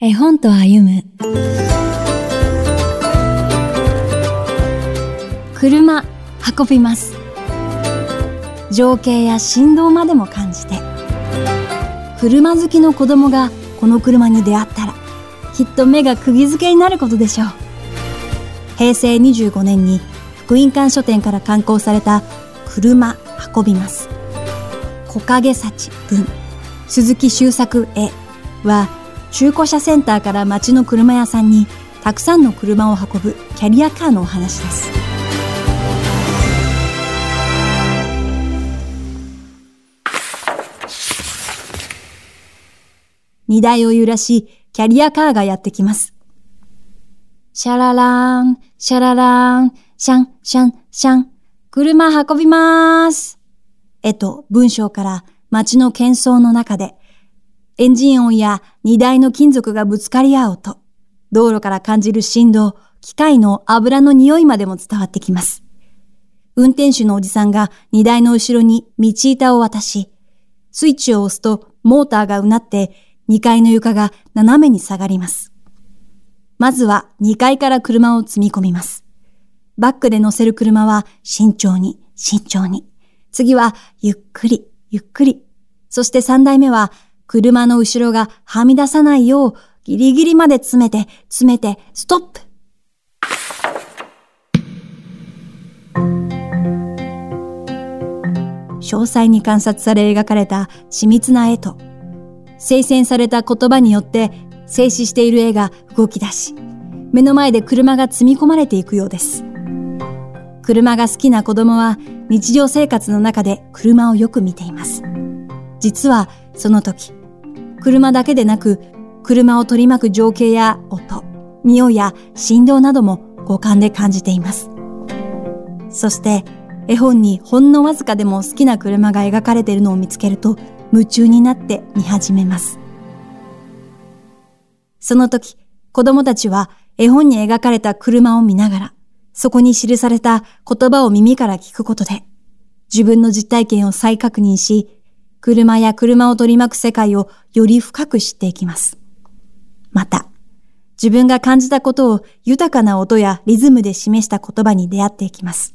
絵本と歩む。車運びます。情景や振動までも感じて。車好きの子供がこの車に出会ったらきっと目が釘付けになることでしょう。平成25年に福音館書店から刊行された車運びます。木陰幸文。鈴木修作絵は中古車センターから街の車屋さんにたくさんの車を運ぶキャリアカーのお話です。荷台を揺らし、キャリアカーがやってきます。シャララーン、シャララーン、シャン、シャン、シャン、車運びまーす。えと文章から街の喧騒の中でエンジン音や荷台の金属がぶつかり合う音、道路から感じる振動、機械の油の匂いまでも伝わってきます。運転手のおじさんが荷台の後ろに道板を渡し、スイッチを押すとモーターがうなって2階の床が斜めに下がります。まずは2階から車を積み込みます。バックで乗せる車は慎重に、慎重に。次はゆっくり、ゆっくり。そして3台目は車の後ろがはみ出さないようギリギリまで詰めて、詰めて、ストップ詳細に観察され描かれた緻密な絵と、精選された言葉によって静止している絵が動き出し、目の前で車が積み込まれていくようです。車が好きな子供は日常生活の中で車をよく見ています。実はその時、車だけでなく、車を取り巻く情景や音、匂いや振動なども五感で感じています。そして、絵本にほんのわずかでも好きな車が描かれているのを見つけると、夢中になって見始めます。その時、子供たちは絵本に描かれた車を見ながら、そこに記された言葉を耳から聞くことで、自分の実体験を再確認し、車や車を取り巻く世界をより深く知っていきます。また、自分が感じたことを豊かな音やリズムで示した言葉に出会っていきます。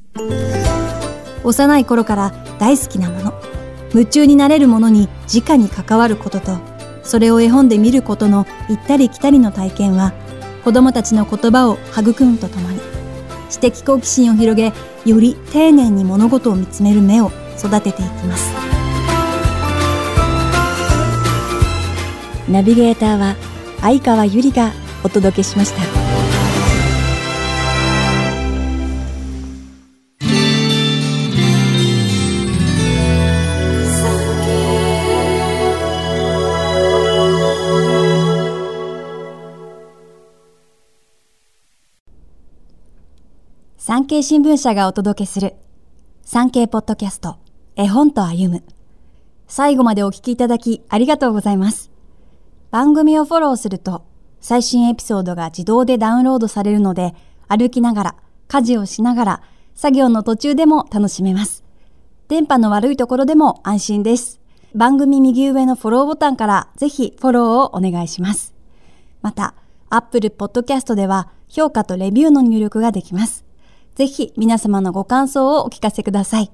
幼い頃から大好きなもの、夢中になれるものに直に関わることと、それを絵本で見ることの行ったり来たりの体験は、子供たちの言葉を育むとともに、知的好奇心を広げ、より丁寧に物事を見つめる目を育てていきます。ナビゲーターは相川ゆりがお届けしました。産経新聞社がお届けする産経ポッドキャスト絵本と歩む最後までお聞きいただきありがとうございます。番組をフォローすると最新エピソードが自動でダウンロードされるので歩きながら、家事をしながら、作業の途中でも楽しめます。電波の悪いところでも安心です。番組右上のフォローボタンからぜひフォローをお願いします。また、Apple Podcast では評価とレビューの入力ができます。ぜひ皆様のご感想をお聞かせください。